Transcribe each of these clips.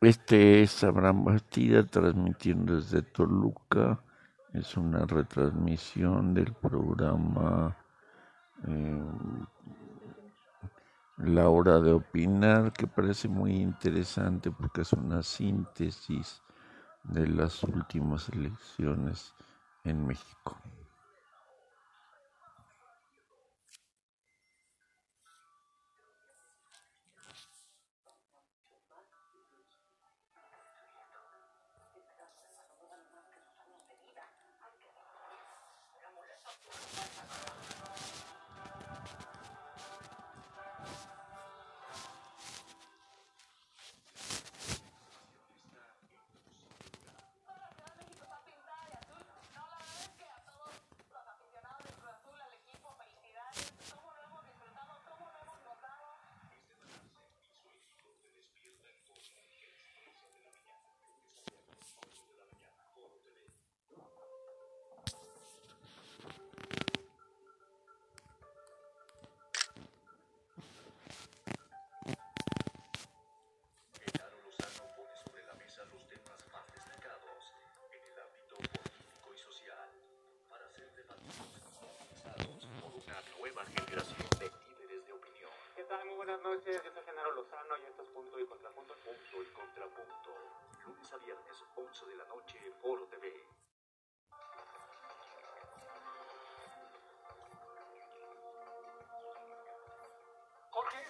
Este es Abraham Bastida transmitiendo desde Toluca. Es una retransmisión del programa eh, La Hora de Opinar, que parece muy interesante porque es una síntesis de las últimas elecciones en México.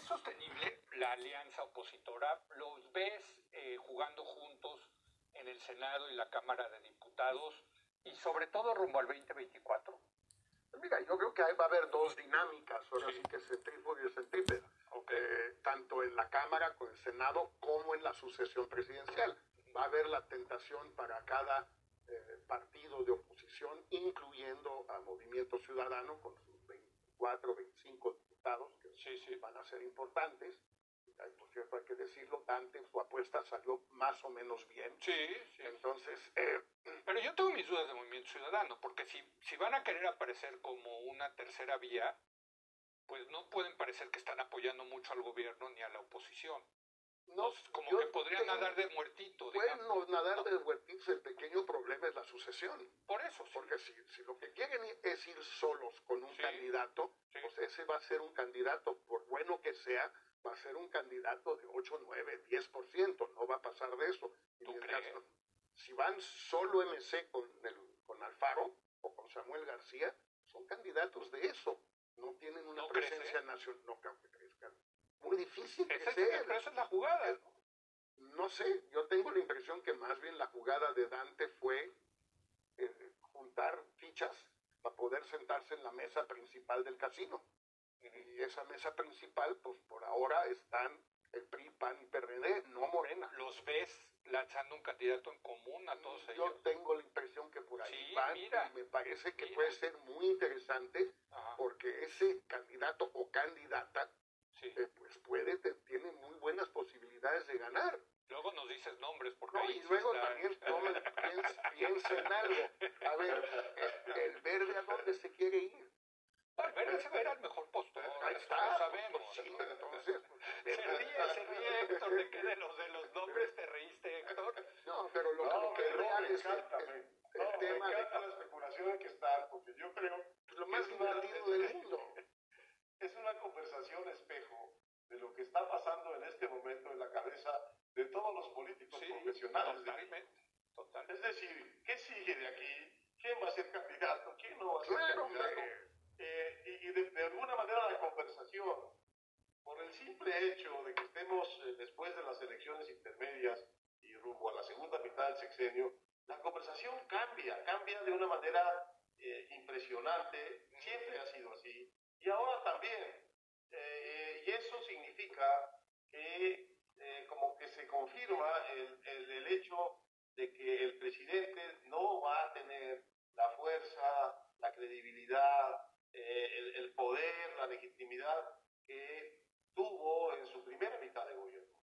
Sostenible la alianza opositora? ¿Los ves eh, jugando juntos en el Senado y la Cámara de Diputados y sobre todo rumbo al 2024? Pues mira, yo creo que ahí va a haber dos dinámicas, ahora sí, que centrífuga y centrípeda, eh, tanto en la Cámara con el Senado como en la sucesión presidencial. Va a haber la tentación para cada eh, partido de oposición, incluyendo a Movimiento Ciudadano con sus 24, 25 que sí, sí. van a ser importantes. Por cierto, hay que decirlo, Dante, su apuesta salió más o menos bien. Sí, sí. Entonces... Eh, Pero yo tengo mis dudas de Movimiento Ciudadano, porque si, si van a querer aparecer como una tercera vía, pues no pueden parecer que están apoyando mucho al gobierno ni a la oposición. No, como que podrían nadar de muertito. Bueno, nadar de muertitos, el pequeño problema es la sucesión. Por eso. Porque si, si, lo que quieren es ir solos con un candidato, pues ese va a ser un candidato, por bueno que sea, va a ser un candidato de 8, 9, 10%, no va a pasar de eso. si van solo MC con, el, con Alfaro o con Samuel García, son candidatos de eso. No tienen una presencia nacional. No creo que crezcan muy difícil Pero esa es la jugada. ¿no? sé, yo tengo la impresión que más bien la jugada de Dante fue eh, juntar fichas para poder sentarse en la mesa principal del casino. Y esa mesa principal, pues por ahora están el PRI, PAN y PRD, no Morena. ¿Los ves lanzando un candidato en común a todos ellos? Yo tengo la impresión que por ahí van y me parece que puede ser muy interesante porque ese candidato o candidata eh, pues puede, tiene muy buenas posibilidades de ganar. Luego nos dices nombres, porque no, y luego también piensa, en algo. A ver, el, verde a dónde se quiere ir. El verde se va a ir al mejor postor, Ahí está, lo sabemos. Pues entonces, se ríe, se ríe Héctor, de que de los, de los nombres te reíste, Héctor. No, pero lo, no, que es real es el, el, tema de la especulación hay que estar, porque yo creo lo más divertido del mundo es una conversación espejo de lo que está pasando en este momento en la cabeza de todos los políticos profesionales. Totalmente, Es decir, ¿qué sigue de aquí? ¿Quién va a ser candidato? ¿Quién no va a ser candidato? Eh, y, de, alguna manera la conversación, por el simple hecho de que estemos eh, después de las elecciones intermedias y rumbo a la segunda mitad del sexenio, la conversación cambia, cambia de una manera eh, impresionante, siempre ha sido así, y ahora también. Eh, y eso significa que eh, como que se confirma el, el, el, hecho de que el presidente no va a tener la fuerza, la credibilidad, eh, el, el, poder, la legitimidad que tuvo en su primera mitad de gobierno,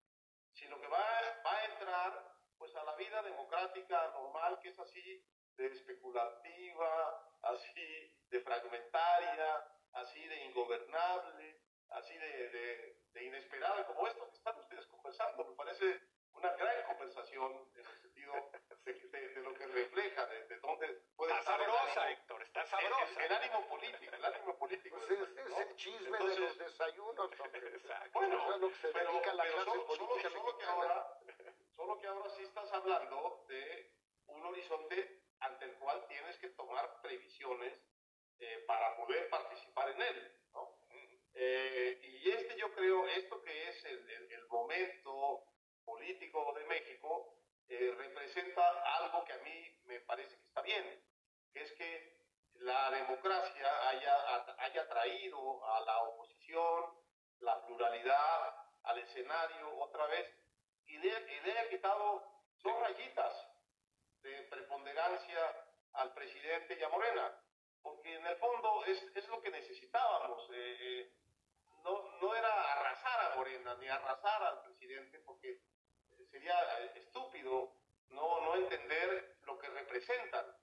sino que va, va a entrar pues a la vida democrática normal que es así de especulativa, así de fragmentaria, así de ingobernable, así de, de, de, inesperada como esto que están ustedes conversando. Me parece una gran conversación en el sentido de, lo que refleja, de, dónde puede está estar sabrosa, Héctor, está sabrosa. El, ánimo político, el ánimo político. Pues es, el chisme de los desayunos, Bueno, lo que se pero, dedica la clase solo, política solo, que ahora, solo que ahora sí estás hablando de un horizonte ante el cual tienes que tomar previsiones eh, para poder participar en él. Eh, y este yo creo, esto que es el, momento político de México, eh, representa algo que a mí me parece que está bien, que es que la democracia haya, haya traído a la oposición la pluralidad al escenario otra vez y le, y le quitado dos rayitas de preponderancia al presidente y a Morena, porque en el fondo es, es lo que necesitábamos. Eh, no, no era arrasar a Morena ni arrasar al presidente, porque sería estúpido no, no entender lo que representan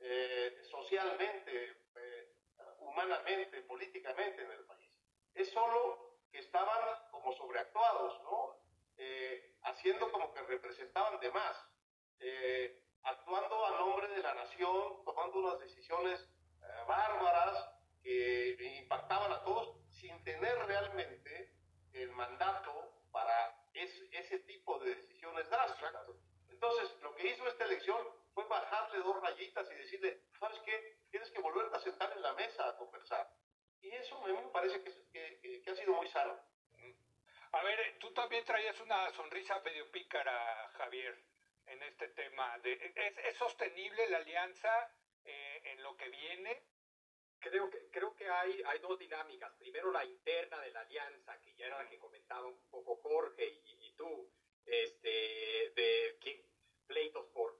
eh, socialmente, eh, humanamente, políticamente en el país. Es solo que estaban como sobreactuados, ¿no? Eh, haciendo como que representaban de más, actuando a nombre de la nación, tomando unas decisiones bárbaras que impactaban a todos sin tener realmente el mandato para ese tipo de decisiones drásticas. Entonces, lo que hizo esta elección fue bajarle dos rayitas y decirle, ¿sabes qué? Tienes que volverte a sentar en la mesa a conversar. Y eso a mí me parece que, ha sido muy sano. A ver, tú también traías una sonrisa medio pícara, Javier, en este tema. De, ¿es, sostenible la alianza eh, en lo que viene? Creo que, creo que hay, hay dos dinámicas. Primero, la interna de la alianza, que ya era la que comentaba un poco Jorge y, y tú, este, de pleitos por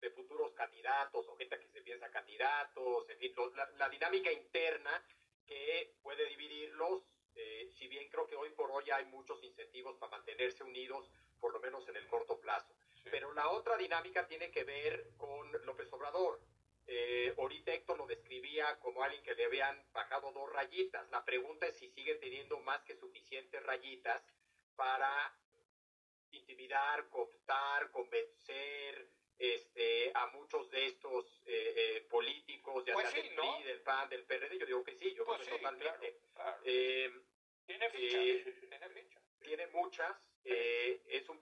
de futuros candidatos o gente que se piensa candidatos, en fin, la, dinámica interna que puede dividirlos, eh, si bien creo que hoy por hoy hay muchos incentivos para mantenerse unidos, por lo menos en el corto plazo. Pero la otra dinámica tiene que ver con López Obrador. Eh, ahorita Héctor lo describía como alguien que le habían bajado dos rayitas. La pregunta es si sigue teniendo más que suficientes rayitas para intimidar, cooptar, convencer este, a muchos de estos eh, eh, políticos, ya pues sea del PRI, del PAN, del PRD, yo digo que sí, yo creo pues que totalmente. Eh, tiene fichas, tiene fichas. Tiene muchas, es un,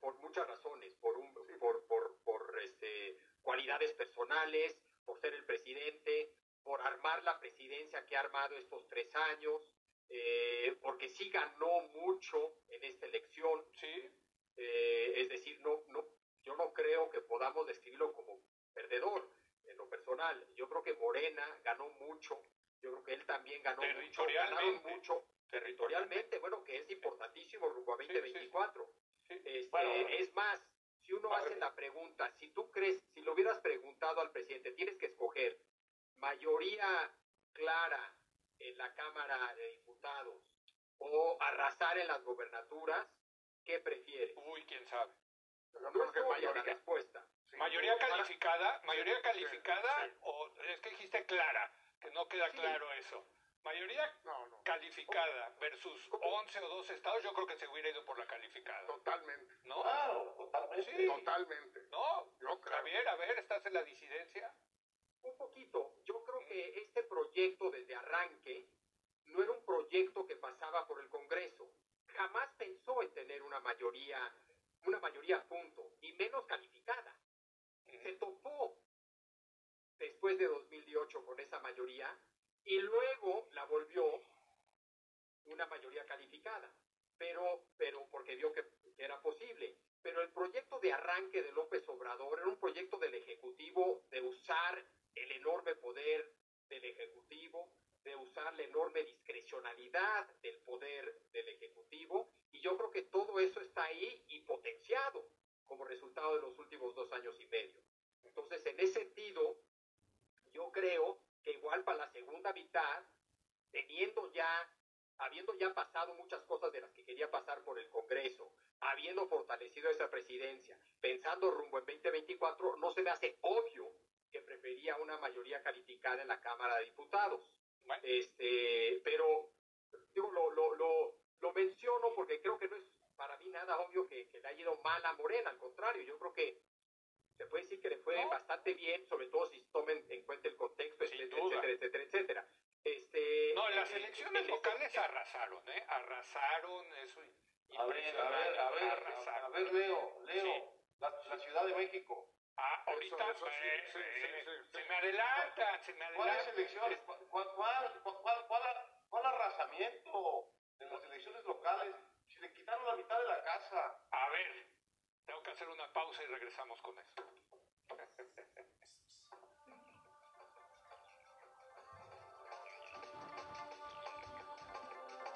por, muchas razones, por, un, por, por, por este, cualidades personales, por ser el presidente, por armar la presidencia que ha armado estos tres años, eh, porque sí ganó mucho en esta elección. Sí. Eh, es decir, no, no, yo no creo que podamos describirlo como perdedor en lo personal. Yo creo que Morena ganó mucho. Yo creo que él también ganó mucho. Ganaron mucho territorialmente. Bueno, que es importantísimo rumbo a 2024. Este, es más, si uno hace la pregunta, si tú crees, si lo hubieras preguntado al presidente, tienes que escoger mayoría clara en la Cámara de Diputados o arrasar en las gobernaturas, ¿qué prefiere? Uy, quién sabe. no creo que mayoría respuesta. mayoría calificada, mayoría calificada o es que dijiste clara, que no queda claro eso. Mayoría calificada versus 11 o 12 estados, yo creo que se hubiera ido por la calificada. Totalmente. ¿No? Claro, totalmente. Sí. Totalmente. ¿No? Yo Javier, a ver, ¿estás en la disidencia? Un poquito. Yo creo que este proyecto desde arranque no era un proyecto que pasaba por el Congreso. Jamás pensó en tener una mayoría, una mayoría a punto, y menos calificada. Se topó después de 2018 con esa mayoría y luego la volvió una mayoría calificada, pero, pero porque vio que era posible. Pero el proyecto de arranque de López Obrador era un proyecto del Ejecutivo de usar el enorme poder del Ejecutivo, de usar la enorme discrecionalidad del poder del Ejecutivo, y yo creo que todo eso está ahí y potenciado como resultado de los últimos dos años y medio. Entonces, en ese sentido, yo creo que igual para la segunda mitad, teniendo ya, habiendo ya pasado muchas cosas de las que quería pasar por el Congreso, habiendo fortalecido esa presidencia, pensando rumbo en 2024, no se me hace obvio que prefería una mayoría calificada en la Cámara de Diputados. Este, pero digo, lo, lo, lo, lo menciono porque creo que no es para mí nada obvio que, le haya ido mal a Morena, al contrario, yo creo que se puede decir que le fue bastante bien, sobre todo si tomen en cuenta el contexto, etcétera, etcétera, etcétera, Este, no, las elecciones locales arrasaron, ¿eh? Arrasaron, eso. A ver, a ver, a ver, a ver, Leo, Leo, la, Ciudad de México. Ah, ahorita se me adelantan, se me adelantan. ¿Cuáles elecciones? ¿Cuál, cuál, cuál, cuál, arrasamiento de las elecciones locales? Si le quitaron la mitad de la casa. A ver, tengo que hacer una pausa y regresamos con eso.